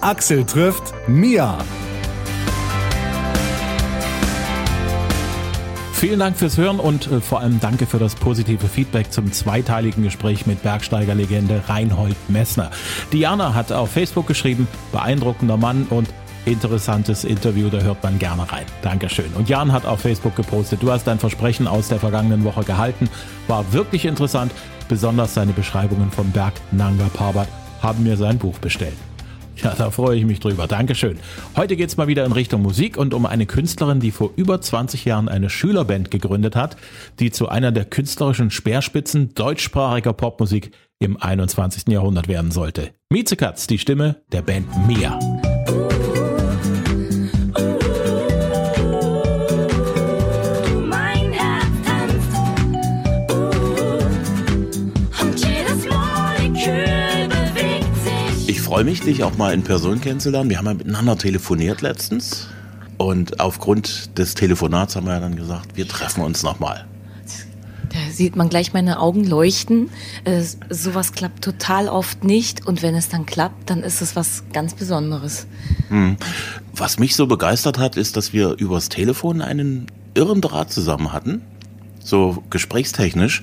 Axel trifft Mia. Vielen Dank fürs Hören und äh, vor allem danke für das positive Feedback zum zweiteiligen Gespräch mit Bergsteigerlegende Reinhold Messner. Diana hat auf Facebook geschrieben, beeindruckender Mann und interessantes Interview, da hört man gerne rein. Dankeschön. Und Jan hat auf Facebook gepostet, du hast dein Versprechen aus der vergangenen Woche gehalten, war wirklich interessant, besonders seine Beschreibungen vom Berg Nanga Parbat haben mir sein Buch bestellt. Ja, da freue ich mich drüber. Dankeschön. Heute geht's mal wieder in Richtung Musik und um eine Künstlerin, die vor über 20 Jahren eine Schülerband gegründet hat, die zu einer der künstlerischen Speerspitzen deutschsprachiger Popmusik im 21. Jahrhundert werden sollte. Miezekatz, die Stimme der Band Mia. Freue mich, dich auch mal in Person kennenzulernen. Wir haben ja miteinander telefoniert letztens. Und aufgrund des Telefonats haben wir ja dann gesagt, wir treffen uns nochmal. Da sieht man gleich meine Augen leuchten. Äh, sowas klappt total oft nicht. Und wenn es dann klappt, dann ist es was ganz Besonderes. Was mich so begeistert hat, ist, dass wir übers Telefon einen irren Draht zusammen hatten. So gesprächstechnisch.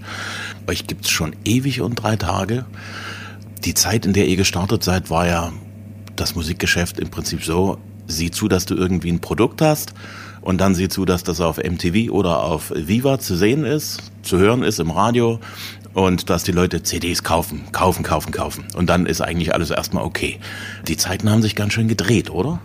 Euch gibt's schon ewig und drei Tage. Die Zeit, in der ihr gestartet seid, war ja das Musikgeschäft im Prinzip so, sieh zu, dass du irgendwie ein Produkt hast und dann sieh zu, dass das auf MTV oder auf Viva zu sehen ist, zu hören ist im Radio und dass die Leute CDs kaufen, kaufen, kaufen, kaufen. Und dann ist eigentlich alles erstmal okay. Die Zeiten haben sich ganz schön gedreht, oder?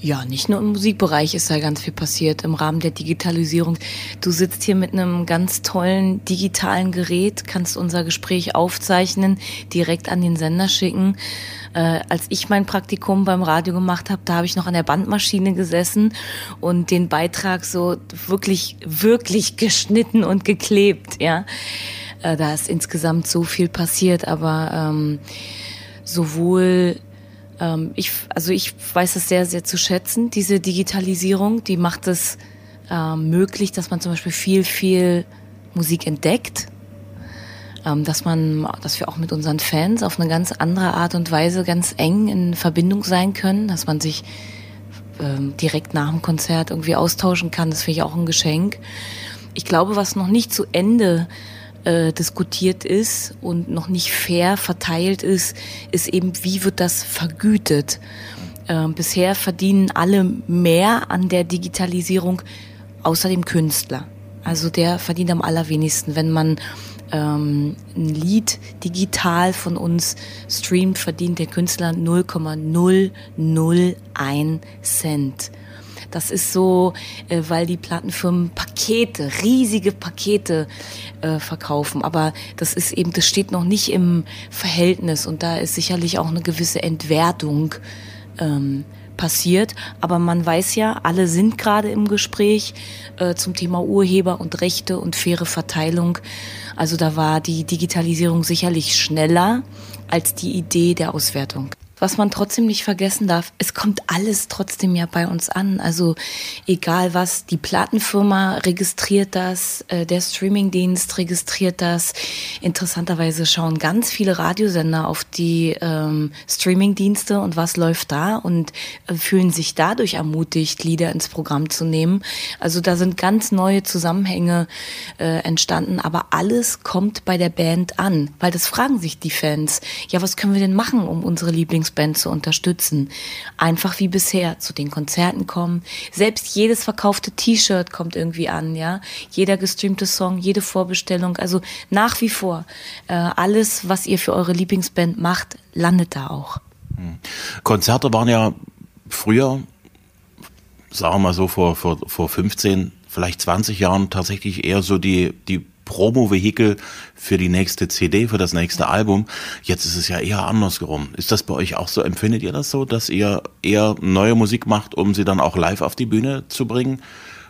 Ja, nicht nur im Musikbereich ist da ganz viel passiert im Rahmen der Digitalisierung. Du sitzt hier mit einem ganz tollen digitalen Gerät, kannst unser Gespräch aufzeichnen, direkt an den Sender schicken. Äh, als ich mein Praktikum beim Radio gemacht habe, da habe ich noch an der Bandmaschine gesessen und den Beitrag so wirklich, wirklich geschnitten und geklebt. Ja, äh, da ist insgesamt so viel passiert, aber ähm, sowohl ähm, ich, also ich weiß es sehr, sehr zu schätzen, diese Digitalisierung, die macht es ähm, möglich, dass man zum Beispiel viel, viel Musik entdeckt, ähm, dass man, dass wir auch mit unseren Fans auf eine ganz andere Art und Weise ganz eng in Verbindung sein können, dass man sich ähm, direkt nach dem Konzert irgendwie austauschen kann. Das finde ich auch ein Geschenk. Ich glaube, was noch nicht zu Ende äh, diskutiert ist und noch nicht fair verteilt ist, ist eben, wie wird das vergütet? Ähm, bisher verdienen alle mehr an der Digitalisierung, außer dem Künstler. Also der verdient am allerwenigsten. Wenn man ähm, ein Lied digital von uns streamt, verdient der Künstler 0,001 Cent. Das ist so, äh, weil die Plattenfirmen Pakete, riesige Pakete äh, verkaufen. Aber das ist eben, das steht noch nicht im Verhältnis und da ist sicherlich auch eine gewisse Entwertung ähm, passiert. Aber man weiß ja, alle sind gerade im Gespräch äh, zum Thema Urheber und Rechte und faire Verteilung. Also da war die Digitalisierung sicherlich schneller als die Idee der Auswertung. Was man trotzdem nicht vergessen darf, es kommt alles trotzdem ja bei uns an. Also egal was, die Plattenfirma registriert das, äh, der Streamingdienst registriert das. Interessanterweise schauen ganz viele Radiosender auf die ähm, Streamingdienste und was läuft da und äh, fühlen sich dadurch ermutigt, Lieder ins Programm zu nehmen. Also da sind ganz neue Zusammenhänge äh, entstanden, aber alles kommt bei der Band an, weil das fragen sich die Fans. Ja, was können wir denn machen, um unsere Lieblingsband zu unterstützen? Einfach wie bisher zu den Konzerten kommen. Selbst jedes verkaufte T-Shirt kommt irgendwie an, ja. Jeder gestreamte Song, jede Vorbestellung. Also nach wie vor äh, alles, was ihr für eure Lieblingsband macht, landet da auch. Konzerte waren ja früher, sagen wir mal so, vor, vor, vor 15, vielleicht 20 Jahren tatsächlich eher so die, die Promo-Vehikel für die nächste CD, für das nächste Album. Jetzt ist es ja eher andersherum. Ist das bei euch auch so? Empfindet ihr das so, dass ihr eher neue Musik macht, um sie dann auch live auf die Bühne zu bringen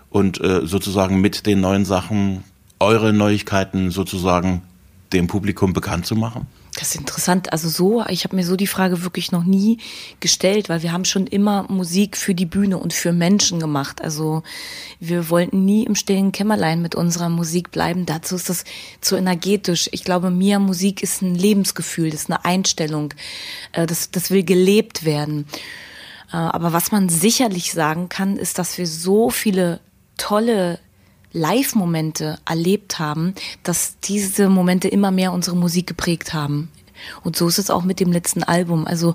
und äh, sozusagen mit den neuen Sachen eure Neuigkeiten sozusagen dem Publikum bekannt zu machen? Das ist interessant. Also so, ich habe mir so die Frage wirklich noch nie gestellt, weil wir haben schon immer Musik für die Bühne und für Menschen gemacht. Also wir wollten nie im stillen Kämmerlein mit unserer Musik bleiben. Dazu ist das zu energetisch. Ich glaube, mir Musik ist ein Lebensgefühl, das ist eine Einstellung. Äh, Das, das will gelebt werden. Äh, Aber was man sicherlich sagen kann, ist, dass wir so viele tolle Live-Momente erlebt haben, dass diese Momente immer mehr unsere Musik geprägt haben. Und so ist es auch mit dem letzten Album. Also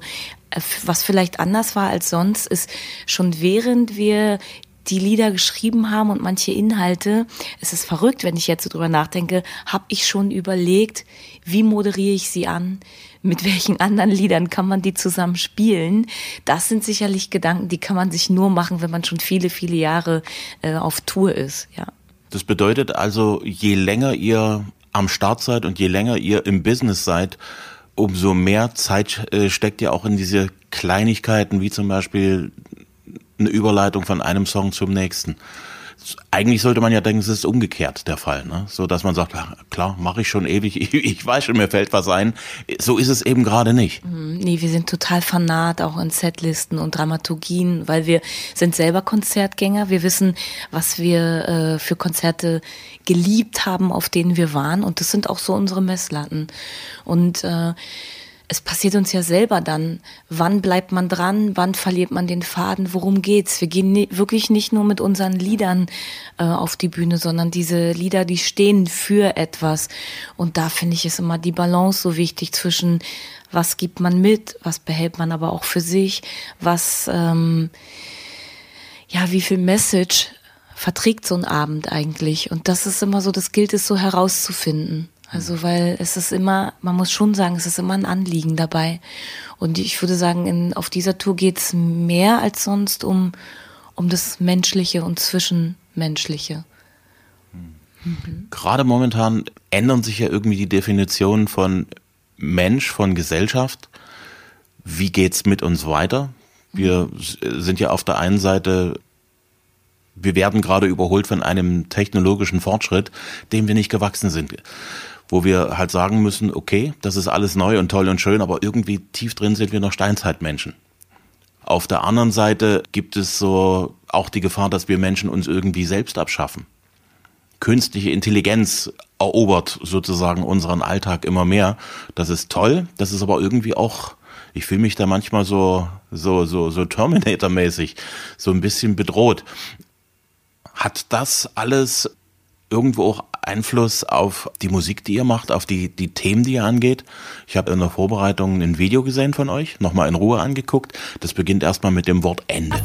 äh, was vielleicht anders war als sonst, ist schon während wir die Lieder geschrieben haben und manche Inhalte, es ist verrückt, wenn ich jetzt so drüber nachdenke, habe ich schon überlegt, wie moderiere ich sie an, mit welchen anderen Liedern kann man die zusammen spielen. Das sind sicherlich Gedanken, die kann man sich nur machen, wenn man schon viele, viele Jahre äh, auf Tour ist. Ja. Das bedeutet also, je länger ihr am Start seid und je länger ihr im Business seid, umso mehr Zeit äh, steckt ihr auch in diese Kleinigkeiten, wie zum Beispiel eine Überleitung von einem Song zum nächsten. Eigentlich sollte man ja denken, es ist umgekehrt der Fall, ne? so dass man sagt, klar, mache ich schon ewig, ich, ich weiß schon, mir fällt was ein. So ist es eben gerade nicht. Nee, wir sind total fanat auch in Setlisten und Dramaturgien, weil wir sind selber Konzertgänger. Wir wissen, was wir äh, für Konzerte geliebt haben, auf denen wir waren. Und das sind auch so unsere Messlatten. Und äh, es passiert uns ja selber dann. Wann bleibt man dran? Wann verliert man den Faden? Worum geht's? Wir gehen wirklich nicht nur mit unseren Liedern äh, auf die Bühne, sondern diese Lieder, die stehen für etwas. Und da finde ich es immer die Balance so wichtig zwischen was gibt man mit, was behält man aber auch für sich, was ähm, ja, wie viel Message verträgt so ein Abend eigentlich? Und das ist immer so, das gilt es so herauszufinden. Also, weil es ist immer, man muss schon sagen, es ist immer ein Anliegen dabei. Und ich würde sagen, in, auf dieser Tour geht's mehr als sonst um, um das Menschliche und Zwischenmenschliche. Gerade momentan ändern sich ja irgendwie die Definitionen von Mensch, von Gesellschaft. Wie geht's mit uns weiter? Wir sind ja auf der einen Seite, wir werden gerade überholt von einem technologischen Fortschritt, dem wir nicht gewachsen sind. Wo wir halt sagen müssen, okay, das ist alles neu und toll und schön, aber irgendwie tief drin sind wir noch Steinzeitmenschen. Auf der anderen Seite gibt es so auch die Gefahr, dass wir Menschen uns irgendwie selbst abschaffen künstliche Intelligenz erobert sozusagen unseren Alltag immer mehr. Das ist toll, das ist aber irgendwie auch, ich fühle mich da manchmal so, so, so, so Terminator-mäßig, so ein bisschen bedroht. Hat das alles irgendwo auch Einfluss auf die Musik, die ihr macht, auf die, die Themen, die ihr angeht? Ich habe in der Vorbereitung ein Video gesehen von euch, nochmal in Ruhe angeguckt. Das beginnt erstmal mit dem Wort Ende.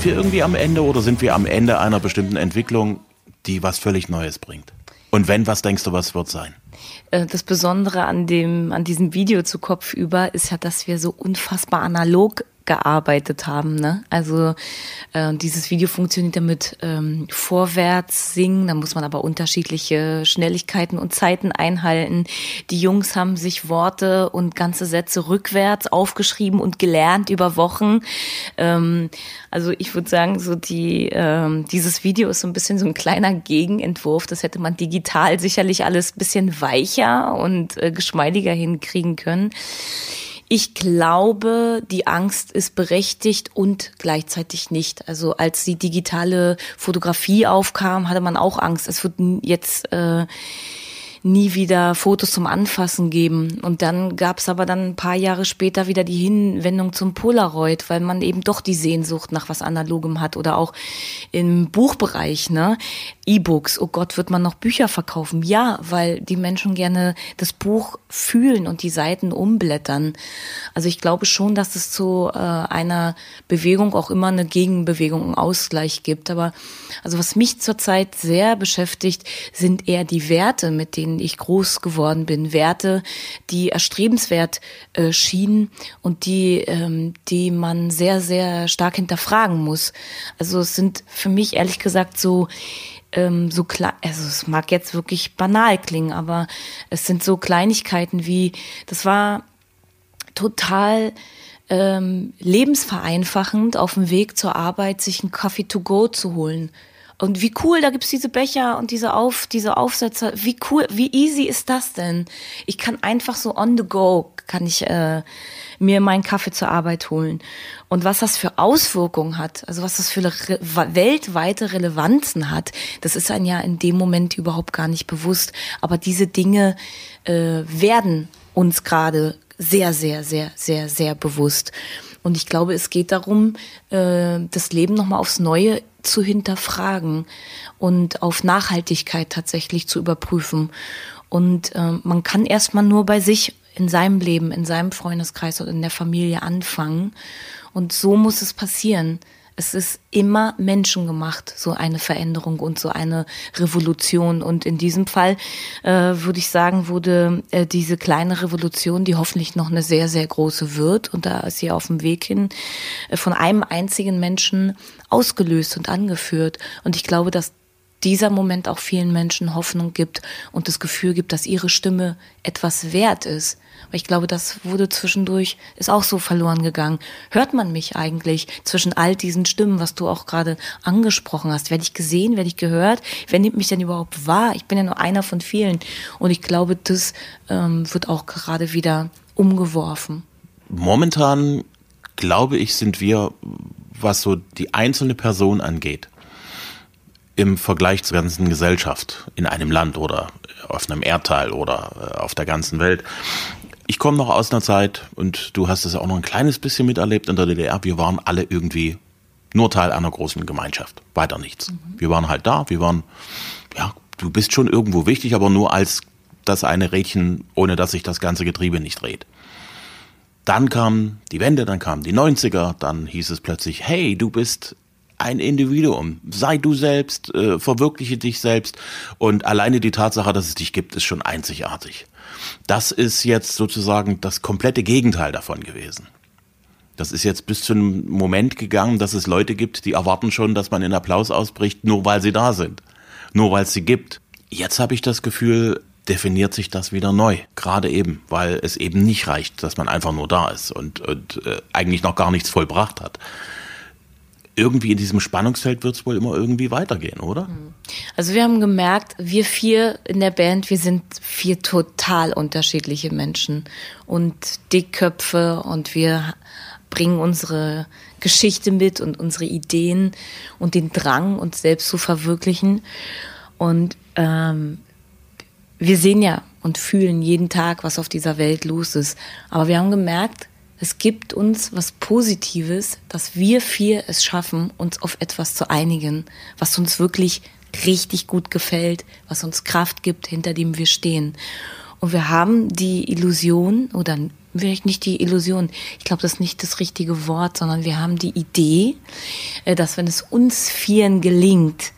Sind wir irgendwie am Ende oder sind wir am Ende einer bestimmten Entwicklung, die was völlig Neues bringt? Und wenn, was denkst du, was wird sein? Äh, Das Besondere an dem, an diesem Video zu Kopf über ist ja, dass wir so unfassbar analog gearbeitet haben. Ne? Also äh, dieses Video funktioniert ja mit ähm, vorwärts singen, da muss man aber unterschiedliche Schnelligkeiten und Zeiten einhalten. Die Jungs haben sich Worte und ganze Sätze rückwärts aufgeschrieben und gelernt über Wochen. Ähm, also ich würde sagen, so die ähm, dieses Video ist so ein bisschen so ein kleiner Gegenentwurf. Das hätte man digital sicherlich alles bisschen weicher und äh, geschmeidiger hinkriegen können. Ich glaube, die Angst ist berechtigt und gleichzeitig nicht. Also als die digitale Fotografie aufkam, hatte man auch Angst. Es wird jetzt äh, nie wieder Fotos zum Anfassen geben. Und dann gab es aber dann ein paar Jahre später wieder die Hinwendung zum Polaroid, weil man eben doch die Sehnsucht nach was Analogem hat oder auch im Buchbereich, ne? E-Books, oh Gott, wird man noch Bücher verkaufen? Ja, weil die Menschen gerne das Buch fühlen und die Seiten umblättern. Also ich glaube schon, dass es zu äh, einer Bewegung auch immer eine Gegenbewegung, einen Ausgleich gibt. Aber also was mich zurzeit sehr beschäftigt, sind eher die Werte, mit denen ich groß geworden bin, Werte, die erstrebenswert äh, schienen und die, ähm, die man sehr, sehr stark hinterfragen muss. Also es sind für mich ehrlich gesagt so ähm, so klar, also es mag jetzt wirklich banal klingen, aber es sind so Kleinigkeiten wie, das war total ähm, lebensvereinfachend auf dem Weg zur Arbeit, sich einen Kaffee to go zu holen. Und wie cool, da gibt's diese Becher und diese Auf, diese Aufsätze. Wie cool, wie easy ist das denn? Ich kann einfach so on the go, kann ich äh, mir meinen Kaffee zur Arbeit holen. Und was das für Auswirkungen hat, also was das für weltweite Relevanzen hat, das ist einem ja in dem Moment überhaupt gar nicht bewusst. Aber diese Dinge äh, werden uns gerade sehr, sehr, sehr, sehr, sehr bewusst. Und ich glaube, es geht darum, äh, das Leben nochmal aufs Neue zu hinterfragen und auf Nachhaltigkeit tatsächlich zu überprüfen. Und äh, man kann erstmal nur bei sich in seinem Leben, in seinem Freundeskreis und in der Familie anfangen. Und so muss es passieren. Es ist immer menschengemacht, so eine Veränderung und so eine Revolution. Und in diesem Fall äh, würde ich sagen, wurde äh, diese kleine Revolution, die hoffentlich noch eine sehr, sehr große wird, und da ist sie auf dem Weg hin, äh, von einem einzigen Menschen ausgelöst und angeführt. Und ich glaube, dass dieser Moment auch vielen Menschen Hoffnung gibt und das Gefühl gibt, dass ihre Stimme etwas wert ist. Weil ich glaube, das wurde zwischendurch, ist auch so verloren gegangen. Hört man mich eigentlich zwischen all diesen Stimmen, was du auch gerade angesprochen hast? Werde ich gesehen, werde ich gehört? Wer nimmt mich denn überhaupt wahr? Ich bin ja nur einer von vielen. Und ich glaube, das ähm, wird auch gerade wieder umgeworfen. Momentan, glaube ich, sind wir, was so die einzelne Person angeht, im Vergleich zur ganzen Gesellschaft in einem Land oder auf einem Erdteil oder äh, auf der ganzen Welt. Ich komme noch aus einer Zeit und du hast es auch noch ein kleines bisschen miterlebt in der DDR. Wir waren alle irgendwie nur Teil einer großen Gemeinschaft. Weiter nichts. Mhm. Wir waren halt da. Wir waren, ja, du bist schon irgendwo wichtig, aber nur als das eine Rädchen, ohne dass sich das ganze Getriebe nicht dreht. Dann kam die Wende, dann kamen die 90er, dann hieß es plötzlich, hey, du bist ein Individuum. Sei du selbst, äh, verwirkliche dich selbst. Und alleine die Tatsache, dass es dich gibt, ist schon einzigartig. Das ist jetzt sozusagen das komplette Gegenteil davon gewesen. Das ist jetzt bis zu einem Moment gegangen, dass es Leute gibt, die erwarten schon, dass man in Applaus ausbricht, nur weil sie da sind. Nur weil es sie gibt. Jetzt habe ich das Gefühl, definiert sich das wieder neu. Gerade eben, weil es eben nicht reicht, dass man einfach nur da ist und, und äh, eigentlich noch gar nichts vollbracht hat irgendwie in diesem Spannungsfeld wird es wohl immer irgendwie weitergehen, oder? Also wir haben gemerkt, wir vier in der Band, wir sind vier total unterschiedliche Menschen und Dickköpfe und wir bringen unsere Geschichte mit und unsere Ideen und den Drang, uns selbst zu verwirklichen. Und ähm, wir sehen ja und fühlen jeden Tag, was auf dieser Welt los ist. Aber wir haben gemerkt, es gibt uns was Positives, dass wir vier es schaffen, uns auf etwas zu einigen, was uns wirklich richtig gut gefällt, was uns Kraft gibt, hinter dem wir stehen. Und wir haben die Illusion, oder vielleicht nicht die Illusion, ich glaube, das ist nicht das richtige Wort, sondern wir haben die Idee, äh, dass wenn es uns Vieren gelingt,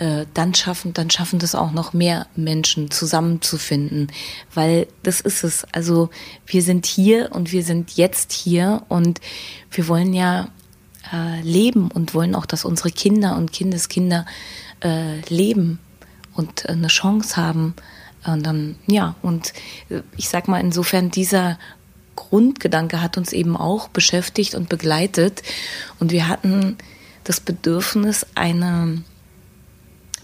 äh, dann schaffen, dann schaffen das auch noch mehr Menschen zusammenzufinden, weil das ist es. Also wir sind hier und wir sind jetzt hier und wir wollen ja äh, leben und wollen auch, dass unsere Kinder und Kindeskinder äh, leben und äh, eine Chance haben. Und dann, ja, und äh, ich sag mal, insofern dieser Grundgedanke hat uns eben auch beschäftigt und begleitet. Und wir hatten das Bedürfnis, eine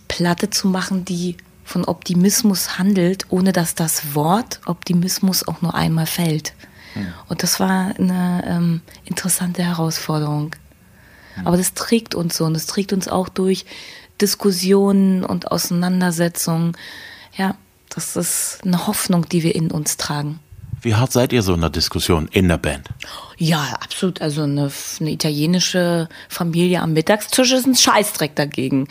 Platte zu machen, die von Optimismus handelt, ohne dass das Wort Optimismus auch nur einmal fällt. Hm. Und das war eine ähm, interessante Herausforderung. Hm. Aber das trägt uns so und es trägt uns auch durch Diskussionen und Auseinandersetzungen. Ja, das ist eine Hoffnung, die wir in uns tragen. Wie hart seid ihr so in der Diskussion in der Band? Ja, absolut. Also eine, eine italienische Familie am Mittagstisch ist ein Scheißdreck dagegen.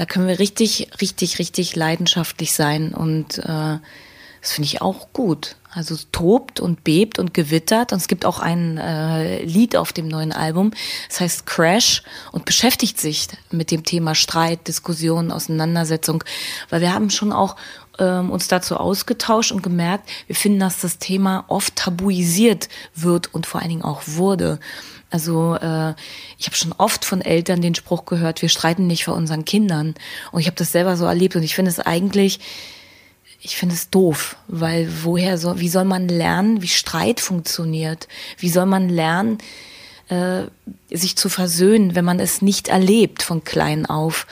Da können wir richtig, richtig, richtig leidenschaftlich sein und äh, das finde ich auch gut. Also es tobt und bebt und gewittert. Und es gibt auch ein äh, Lied auf dem neuen Album. Das heißt Crash und beschäftigt sich mit dem Thema Streit, Diskussion, Auseinandersetzung. Weil wir haben schon auch ähm, uns dazu ausgetauscht und gemerkt, wir finden, dass das Thema oft tabuisiert wird und vor allen Dingen auch wurde. Also äh, ich habe schon oft von Eltern den Spruch gehört, wir streiten nicht vor unseren Kindern. Und ich habe das selber so erlebt und ich finde es eigentlich ich finde es doof, weil woher so, wie soll man lernen, wie Streit funktioniert? Wie soll man lernen, äh, sich zu versöhnen, wenn man es nicht erlebt von klein auf?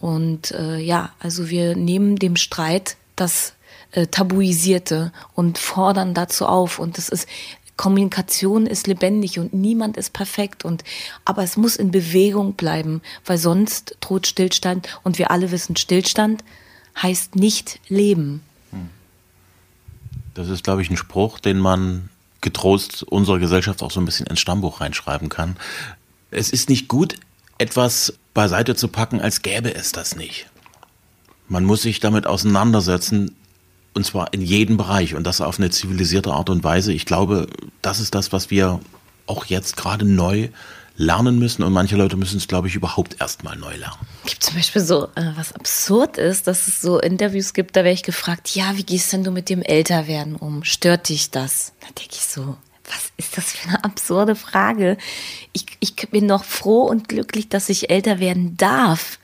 Und äh, ja, also wir nehmen dem Streit das äh, Tabuisierte und fordern dazu auf. Und das ist Kommunikation ist lebendig und niemand ist perfekt und aber es muss in Bewegung bleiben, weil sonst droht Stillstand und wir alle wissen, Stillstand heißt nicht leben. Das ist, glaube ich, ein Spruch, den man getrost unserer Gesellschaft auch so ein bisschen ins Stammbuch reinschreiben kann. Es ist nicht gut, etwas beiseite zu packen, als gäbe es das nicht. Man muss sich damit auseinandersetzen, und zwar in jedem Bereich und das auf eine zivilisierte Art und Weise. Ich glaube, das ist das, was wir auch jetzt gerade neu lernen müssen und manche Leute müssen es, glaube ich, überhaupt erstmal neu lernen. Gibt zum Beispiel so, äh, was absurd ist, dass es so Interviews gibt, da werde ich gefragt, ja, wie gehst denn du mit dem Älterwerden um? Stört dich das? Da denke ich so, was ist das für eine absurde Frage? Ich, ich bin noch froh und glücklich, dass ich älter werden darf.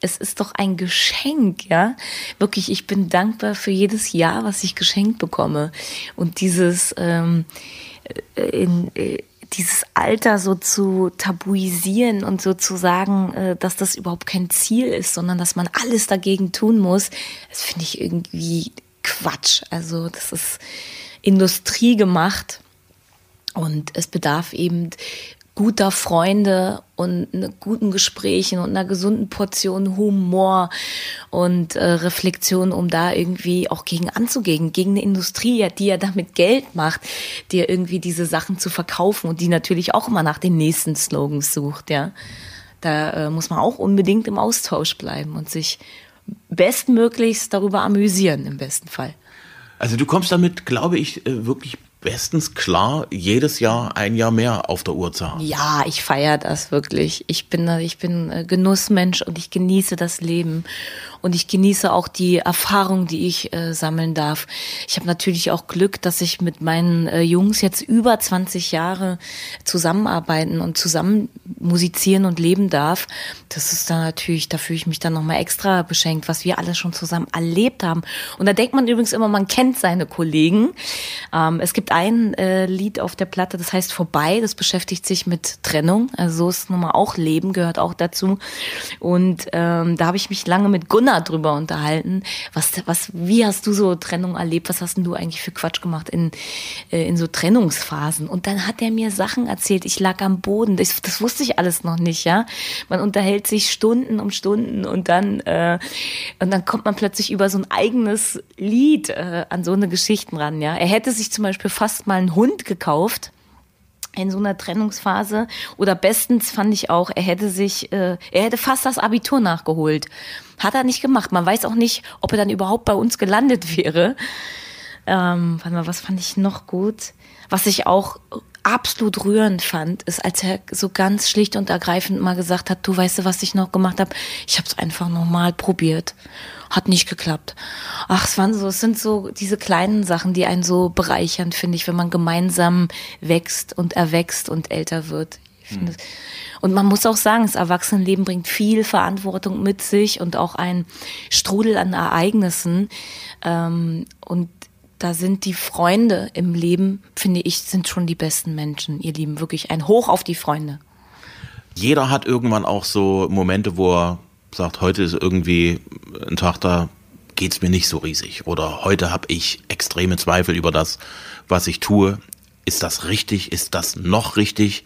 Es ist doch ein Geschenk, ja. Wirklich, ich bin dankbar für jedes Jahr, was ich geschenkt bekomme. Und dieses ähm, äh, in, äh, dieses Alter so zu tabuisieren und so zu sagen, äh, dass das überhaupt kein Ziel ist, sondern dass man alles dagegen tun muss, das finde ich irgendwie Quatsch. Also das ist Industrie gemacht und es bedarf eben guter Freunde und guten Gesprächen und einer gesunden Portion Humor und äh, Reflexion, um da irgendwie auch gegen anzugehen, gegen eine Industrie, die ja damit Geld macht, dir irgendwie diese Sachen zu verkaufen und die natürlich auch immer nach den nächsten Slogans sucht, ja. Da äh, muss man auch unbedingt im Austausch bleiben und sich bestmöglichst darüber amüsieren, im besten Fall. Also du kommst damit, glaube ich, äh, wirklich bestens klar, jedes Jahr ein Jahr mehr auf der Uhr zu haben. Ja, ich feiere das wirklich. Ich bin, ich bin äh, Genussmensch und ich genieße das Leben und ich genieße auch die Erfahrung, die ich äh, sammeln darf. Ich habe natürlich auch Glück, dass ich mit meinen äh, Jungs jetzt über 20 Jahre zusammenarbeiten und zusammen musizieren und leben darf. Das ist dann natürlich, da fühle ich mich dann nochmal extra beschenkt, was wir alle schon zusammen erlebt haben. Und da denkt man übrigens immer, man kennt seine Kollegen. Ähm, es gibt ein äh, Lied auf der Platte, das heißt Vorbei, das beschäftigt sich mit Trennung. Also so ist nun mal auch Leben, gehört auch dazu. Und ähm, da habe ich mich lange mit Gunnar Gunnar drüber unterhalten. Was, was, wie hast du so Trennung erlebt? Was hast denn du eigentlich für Quatsch gemacht in, äh, in so Trennungsphasen? Und dann hat er mir Sachen erzählt. Ich lag am Boden. Das, das wusste ich alles noch nicht, ja. Man unterhält sich Stunden um Stunden und dann, äh, und dann kommt man plötzlich über so ein eigenes Lied äh, an so eine Geschichten ran, ja. Er hätte sich zum Beispiel fast mal einen Hund gekauft in so einer Trennungsphase oder bestens fand ich auch, er hätte sich, äh, er hätte fast das Abitur nachgeholt. Hat er nicht gemacht. Man weiß auch nicht, ob er dann überhaupt bei uns gelandet wäre. Ähm, warte mal, was fand ich noch gut? Was ich auch absolut rührend fand, ist, als er so ganz schlicht und ergreifend mal gesagt hat, du weißt du, was ich noch gemacht habe? Ich habe es einfach nochmal probiert. Hat nicht geklappt. Ach, es waren so, es sind so diese kleinen Sachen, die einen so bereichern, finde ich, wenn man gemeinsam wächst und erwächst und älter wird. Hm. Und man muss auch sagen, das Erwachsenenleben bringt viel Verantwortung mit sich und auch ein Strudel an Ereignissen. Ähm, und da sind die Freunde im Leben, finde ich, sind schon die besten Menschen, ihr Lieben. Wirklich ein Hoch auf die Freunde. Jeder hat irgendwann auch so Momente, wo er sagt, heute ist irgendwie ein Tag, da geht's mir nicht so riesig. Oder heute habe ich extreme Zweifel über das, was ich tue. Ist das richtig? Ist das noch richtig?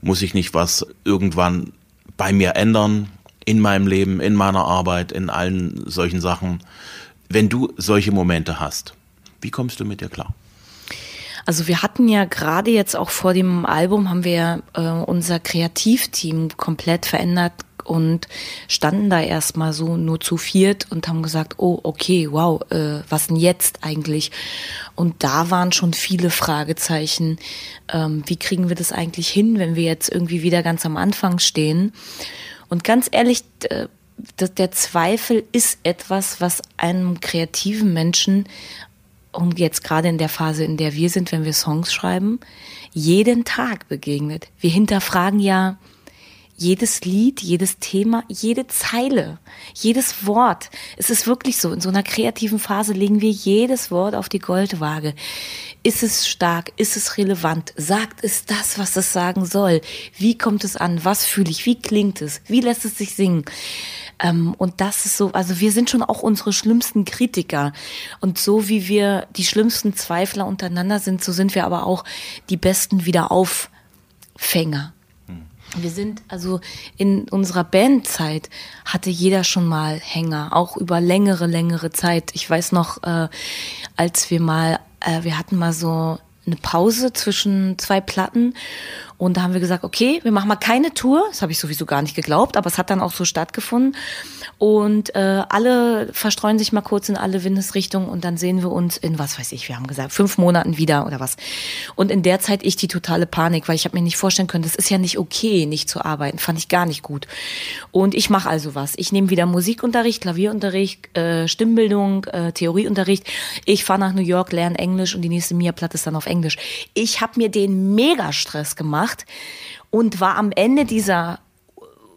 Muss ich nicht was irgendwann bei mir ändern? In meinem Leben, in meiner Arbeit, in allen solchen Sachen. Wenn du solche Momente hast, wie kommst du mit dir klar? Also wir hatten ja gerade jetzt auch vor dem Album haben wir äh, unser Kreativteam komplett verändert und standen da erstmal so nur zu viert und haben gesagt, oh, okay, wow, äh, was denn jetzt eigentlich? Und da waren schon viele Fragezeichen. Ähm, wie kriegen wir das eigentlich hin, wenn wir jetzt irgendwie wieder ganz am Anfang stehen? Und ganz ehrlich, äh, der Zweifel ist etwas, was einem kreativen Menschen und jetzt gerade in der Phase, in der wir sind, wenn wir Songs schreiben, jeden Tag begegnet. Wir hinterfragen ja jedes Lied, jedes Thema, jede Zeile, jedes Wort. Es ist wirklich so, in so einer kreativen Phase legen wir jedes Wort auf die Goldwaage. Ist es stark? Ist es relevant? Sagt es das, was es sagen soll? Wie kommt es an? Was fühle ich? Wie klingt es? Wie lässt es sich singen? Ähm, und das ist so, also wir sind schon auch unsere schlimmsten Kritiker. Und so wie wir die schlimmsten Zweifler untereinander sind, so sind wir aber auch die besten Wiederauffänger. Wir sind also in unserer Bandzeit hatte jeder schon mal Hänger, auch über längere, längere Zeit. Ich weiß noch, äh, als wir mal, äh, wir hatten mal so eine Pause zwischen zwei Platten und da haben wir gesagt, okay, wir machen mal keine Tour. Das habe ich sowieso gar nicht geglaubt, aber es hat dann auch so stattgefunden. Und äh, alle verstreuen sich mal kurz in alle Windesrichtungen und dann sehen wir uns in, was weiß ich, wir haben gesagt, fünf Monaten wieder oder was. Und in der Zeit ich die totale Panik, weil ich habe mir nicht vorstellen können, das ist ja nicht okay, nicht zu arbeiten. Fand ich gar nicht gut. Und ich mache also was. Ich nehme wieder Musikunterricht, Klavierunterricht, äh, Stimmbildung, äh, Theorieunterricht. Ich fahre nach New York, lerne Englisch und die nächste Mia-Platte ist dann auf Englisch. Ich habe mir den Mega-Stress gemacht gemacht und war am Ende dieser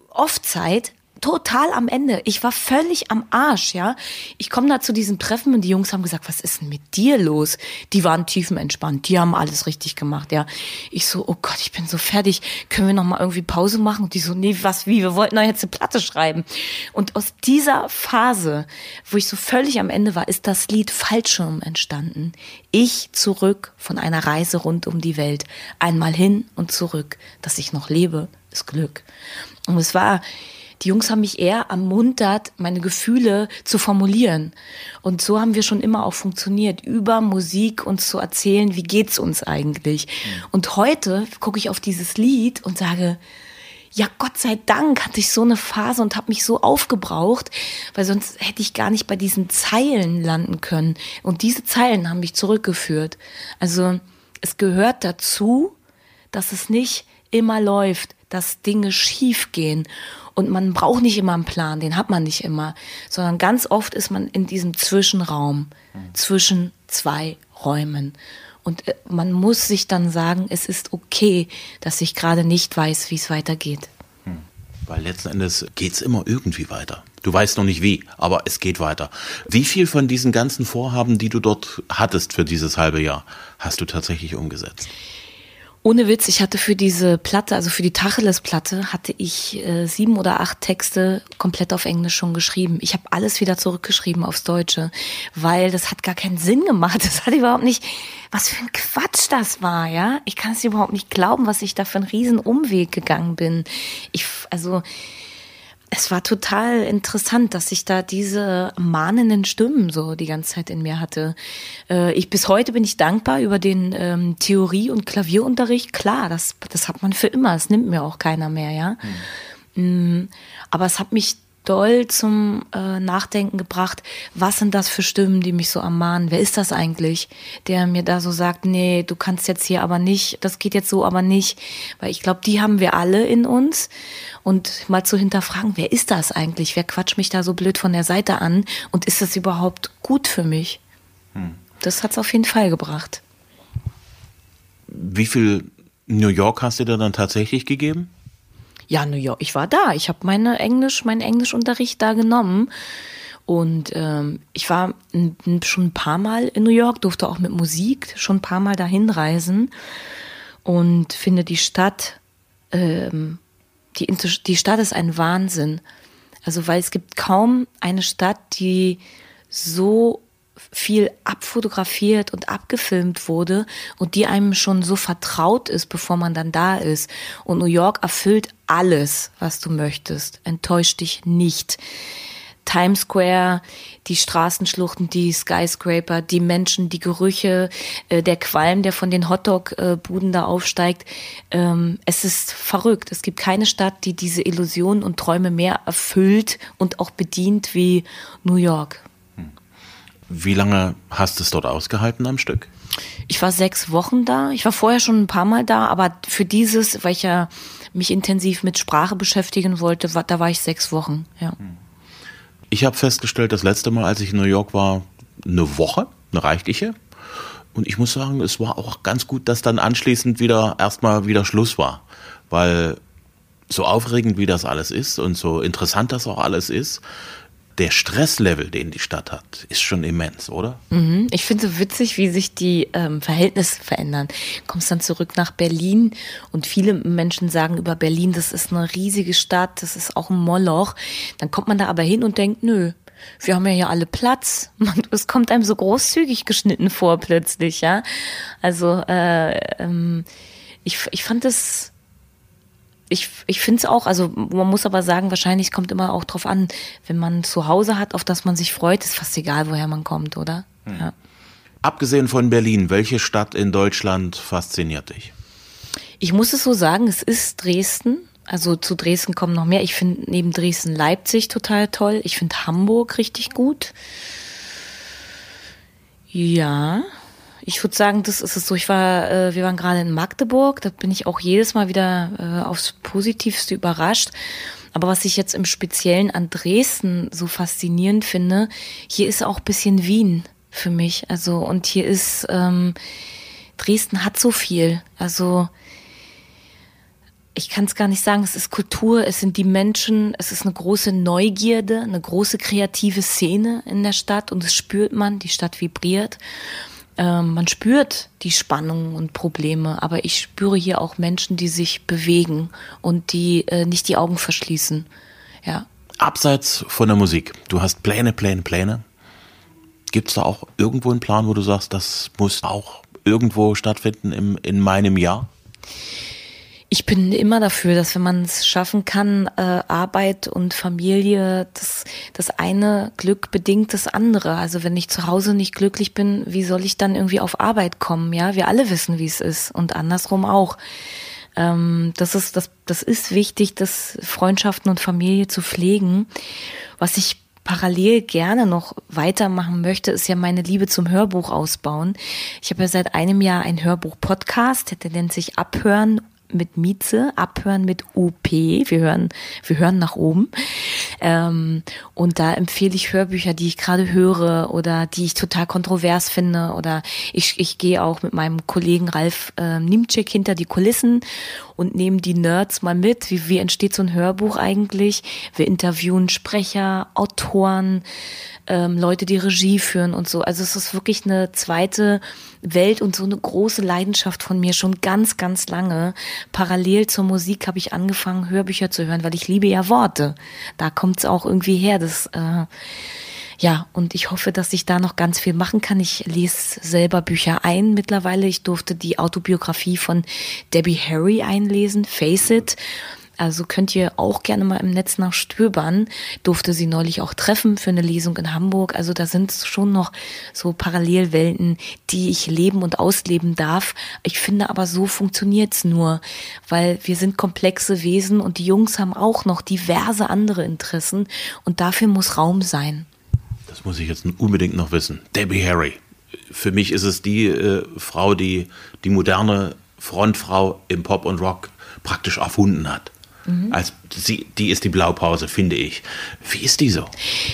Off-Zeit total am Ende. Ich war völlig am Arsch, ja. Ich komme da zu diesem Treffen und die Jungs haben gesagt, was ist denn mit dir los? Die waren tiefenentspannt, die haben alles richtig gemacht, ja. Ich so, oh Gott, ich bin so fertig. Können wir noch mal irgendwie Pause machen? Und die so, nee, was, wie? Wir wollten doch jetzt eine Platte schreiben. Und aus dieser Phase, wo ich so völlig am Ende war, ist das Lied Fallschirm entstanden. Ich zurück von einer Reise rund um die Welt. Einmal hin und zurück. Dass ich noch lebe, ist Glück. Und es war, die Jungs haben mich eher ermuntert, meine Gefühle zu formulieren. Und so haben wir schon immer auch funktioniert, über Musik uns zu erzählen, wie geht's uns eigentlich. Mhm. Und heute gucke ich auf dieses Lied und sage, ja, Gott sei Dank hatte ich so eine Phase und habe mich so aufgebraucht, weil sonst hätte ich gar nicht bei diesen Zeilen landen können. Und diese Zeilen haben mich zurückgeführt. Also es gehört dazu, dass es nicht immer läuft, dass Dinge schief gehen. Und man braucht nicht immer einen Plan, den hat man nicht immer, sondern ganz oft ist man in diesem Zwischenraum mhm. zwischen zwei Räumen. Und äh, man muss sich dann sagen, es ist okay, dass ich gerade nicht weiß, wie es weitergeht. Hm. Weil letzten Endes geht es immer irgendwie weiter. Du weißt noch nicht wie, aber es geht weiter. Wie viel von diesen ganzen Vorhaben, die du dort hattest für dieses halbe Jahr, hast du tatsächlich umgesetzt? Ohne Witz, ich hatte für diese Platte, also für die Tacheles-Platte, hatte ich äh, sieben oder acht Texte komplett auf Englisch schon geschrieben. Ich habe alles wieder zurückgeschrieben aufs Deutsche, weil das hat gar keinen Sinn gemacht. Das hat überhaupt nicht, was für ein Quatsch das war, ja. Ich kann es überhaupt nicht glauben, was ich da für einen riesen Umweg gegangen bin. Ich, also es war total interessant, dass ich da diese mahnenden Stimmen so die ganze Zeit in mir hatte. Äh, ich bis heute bin ich dankbar über den ähm, Theorie- und Klavierunterricht. Klar, das das hat man für immer. Das nimmt mir auch keiner mehr, ja. Mhm. Aber es hat mich doll zum äh, Nachdenken gebracht, was sind das für Stimmen, die mich so ermahnen? Wer ist das eigentlich, der mir da so sagt, nee, du kannst jetzt hier aber nicht, das geht jetzt so aber nicht. Weil ich glaube, die haben wir alle in uns. Und mal zu hinterfragen, wer ist das eigentlich? Wer quatscht mich da so blöd von der Seite an? Und ist das überhaupt gut für mich? Hm. Das hat's auf jeden Fall gebracht. Wie viel New York hast du dir dann tatsächlich gegeben? Ja, New York, ich war da. Ich habe meine Englisch, meinen Englischunterricht da genommen. Und ähm, ich war schon ein paar Mal in New York, durfte auch mit Musik schon ein paar Mal dahin reisen und finde die Stadt, ähm, die, die Stadt ist ein Wahnsinn. Also weil es gibt kaum eine Stadt, die so viel abfotografiert und abgefilmt wurde und die einem schon so vertraut ist, bevor man dann da ist. Und New York erfüllt alles, was du möchtest. Enttäuscht dich nicht. Times Square, die Straßenschluchten, die Skyscraper, die Menschen, die Gerüche, äh, der Qualm, der von den Hotdog-Buden da aufsteigt. Ähm, es ist verrückt. Es gibt keine Stadt, die diese Illusionen und Träume mehr erfüllt und auch bedient wie New York. Wie lange hast du es dort ausgehalten am Stück? Ich war sechs Wochen da. Ich war vorher schon ein paar Mal da, aber für dieses, weil ich ja mich intensiv mit Sprache beschäftigen wollte, war, da war ich sechs Wochen. Ja. Ich habe festgestellt, das letzte Mal, als ich in New York war, eine Woche, eine reichliche. Und ich muss sagen, es war auch ganz gut, dass dann anschließend wieder erstmal wieder Schluss war. Weil so aufregend wie das alles ist und so interessant das auch alles ist, der Stresslevel, den die Stadt hat, ist schon immens, oder? Mhm. Ich finde so witzig, wie sich die ähm, Verhältnisse verändern. Du kommst dann zurück nach Berlin und viele Menschen sagen über Berlin, das ist eine riesige Stadt, das ist auch ein Moloch. Dann kommt man da aber hin und denkt, nö, wir haben ja hier alle Platz. Es kommt einem so großzügig geschnitten vor plötzlich, ja. Also äh, ähm, ich, ich fand das ich, ich finde es auch, also man muss aber sagen, wahrscheinlich kommt immer auch drauf an, wenn man zu Hause hat, auf das man sich freut, ist fast egal, woher man kommt, oder? Hm. Ja. Abgesehen von Berlin, welche Stadt in Deutschland fasziniert dich? Ich muss es so sagen, es ist Dresden. Also zu Dresden kommen noch mehr. Ich finde neben Dresden Leipzig total toll. Ich finde Hamburg richtig gut. Ja, ich würde sagen, das ist es so. Ich war, äh, wir waren gerade in Magdeburg, da bin ich auch jedes Mal wieder äh, aufs Positivste überrascht. Aber was ich jetzt im Speziellen an Dresden so faszinierend finde, hier ist auch bisschen Wien für mich. Also, und hier ist, ähm, Dresden hat so viel. Also, ich kann es gar nicht sagen, es ist Kultur, es sind die Menschen, es ist eine große Neugierde, eine große kreative Szene in der Stadt und das spürt man, die Stadt vibriert. Ähm, man spürt die Spannungen und Probleme, aber ich spüre hier auch Menschen, die sich bewegen und die äh, nicht die Augen verschließen. Ja. Abseits von der Musik, du hast Pläne, Pläne, Pläne. Gibt es da auch irgendwo einen Plan, wo du sagst, das muss auch irgendwo stattfinden im, in meinem Jahr? Ich bin immer dafür, dass wenn man es schaffen kann, äh, Arbeit und Familie, das, das eine Glück bedingt das andere. Also wenn ich zu Hause nicht glücklich bin, wie soll ich dann irgendwie auf Arbeit kommen? Ja, wir alle wissen, wie es ist und andersrum auch. Ähm, das ist, das, das ist wichtig, das Freundschaften und Familie zu pflegen. Was ich parallel gerne noch weitermachen möchte, ist ja meine Liebe zum Hörbuch ausbauen. Ich habe ja seit einem Jahr ein Hörbuch-Podcast, der nennt sich Abhören mit Mieze, abhören mit UP. Wir hören, wir hören nach oben. Ähm, und da empfehle ich Hörbücher, die ich gerade höre oder die ich total kontrovers finde. Oder ich, ich gehe auch mit meinem Kollegen Ralf äh, Niemczyk hinter die Kulissen und nehme die Nerds mal mit. Wie, wie entsteht so ein Hörbuch eigentlich? Wir interviewen Sprecher, Autoren, ähm, Leute, die Regie führen und so. Also es ist wirklich eine zweite Welt und so eine große Leidenschaft von mir schon ganz, ganz lange. Parallel zur Musik habe ich angefangen, Hörbücher zu hören, weil ich liebe ja Worte. Da kommt es auch irgendwie her. Das äh, ja, und ich hoffe, dass ich da noch ganz viel machen kann. Ich lese selber Bücher ein mittlerweile. Ich durfte die Autobiografie von Debbie Harry einlesen, Face It. Also könnt ihr auch gerne mal im Netz nachstöbern. Durfte sie neulich auch treffen für eine Lesung in Hamburg. Also da sind schon noch so Parallelwelten, die ich leben und ausleben darf. Ich finde aber so funktioniert's nur, weil wir sind komplexe Wesen und die Jungs haben auch noch diverse andere Interessen und dafür muss Raum sein. Das muss ich jetzt unbedingt noch wissen. Debbie Harry. Für mich ist es die äh, Frau, die die moderne Frontfrau im Pop und Rock praktisch erfunden hat. Mhm. Als sie, die ist die Blaupause, finde ich. Wie ist die so?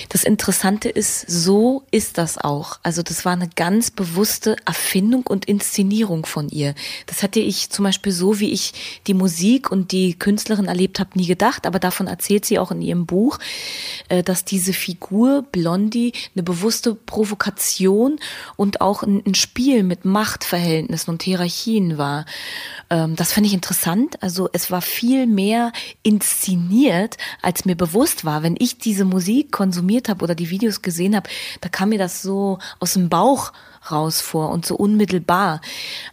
Das Interessante ist, so ist das auch. Also das war eine ganz bewusste Erfindung und Inszenierung von ihr. Das hatte ich zum Beispiel so, wie ich die Musik und die Künstlerin erlebt habe, nie gedacht. Aber davon erzählt sie auch in ihrem Buch, äh, dass diese Figur Blondie eine bewusste Provokation und auch ein Spiel mit Machtverhältnissen und Hierarchien war. Ähm, das fand ich interessant. Also es war viel mehr inszeniert, als mir bewusst war, wenn ich diese Musik konsumiert habe oder die Videos gesehen habe, da kam mir das so aus dem Bauch raus vor und so unmittelbar.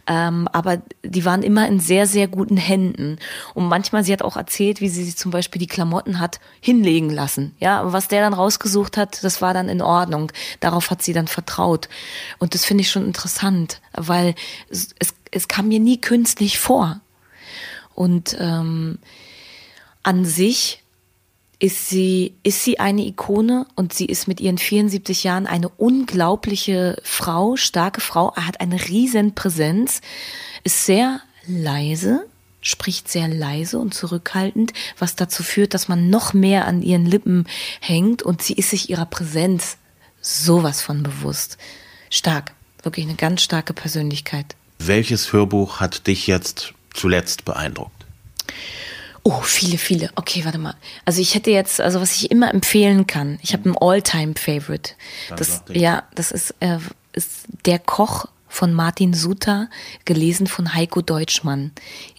Ähm, aber die waren immer in sehr, sehr guten Händen. Und manchmal, sie hat auch erzählt, wie sie sich zum Beispiel die Klamotten hat hinlegen lassen. Ja, was der dann rausgesucht hat, das war dann in Ordnung. Darauf hat sie dann vertraut. Und das finde ich schon interessant, weil es, es, es kam mir nie künstlich vor. Und ähm, an sich ist sie, ist sie eine Ikone und sie ist mit ihren 74 Jahren eine unglaubliche Frau, starke Frau, hat eine riesen Präsenz, ist sehr leise, spricht sehr leise und zurückhaltend, was dazu führt, dass man noch mehr an ihren Lippen hängt und sie ist sich ihrer Präsenz sowas von bewusst. Stark, wirklich eine ganz starke Persönlichkeit. Welches Hörbuch hat dich jetzt zuletzt beeindruckt? Oh, viele, viele. Okay, warte mal. Also ich hätte jetzt, also was ich immer empfehlen kann, ich habe ein All-Time-Favorite. Das, ja, das ist, äh, ist der Koch von Martin Suter, gelesen von Heiko Deutschmann.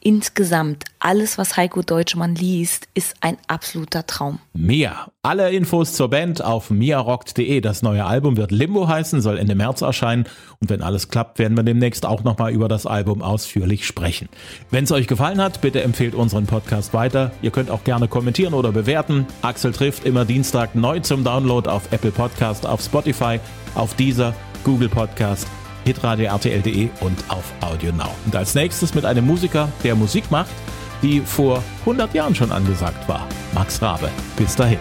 Insgesamt, alles, was Heiko Deutschmann liest, ist ein absoluter Traum. Mia. Alle Infos zur Band auf miarockt.de. Das neue Album wird Limbo heißen, soll Ende März erscheinen. Und wenn alles klappt, werden wir demnächst auch nochmal über das Album ausführlich sprechen. Wenn es euch gefallen hat, bitte empfehlt unseren Podcast weiter. Ihr könnt auch gerne kommentieren oder bewerten. Axel trifft immer Dienstag neu zum Download auf Apple Podcast, auf Spotify, auf Deezer, Google Podcast hitradio RTL.de und auf Audio Now. Und als nächstes mit einem Musiker, der Musik macht, die vor 100 Jahren schon angesagt war. Max Rabe. Bis dahin.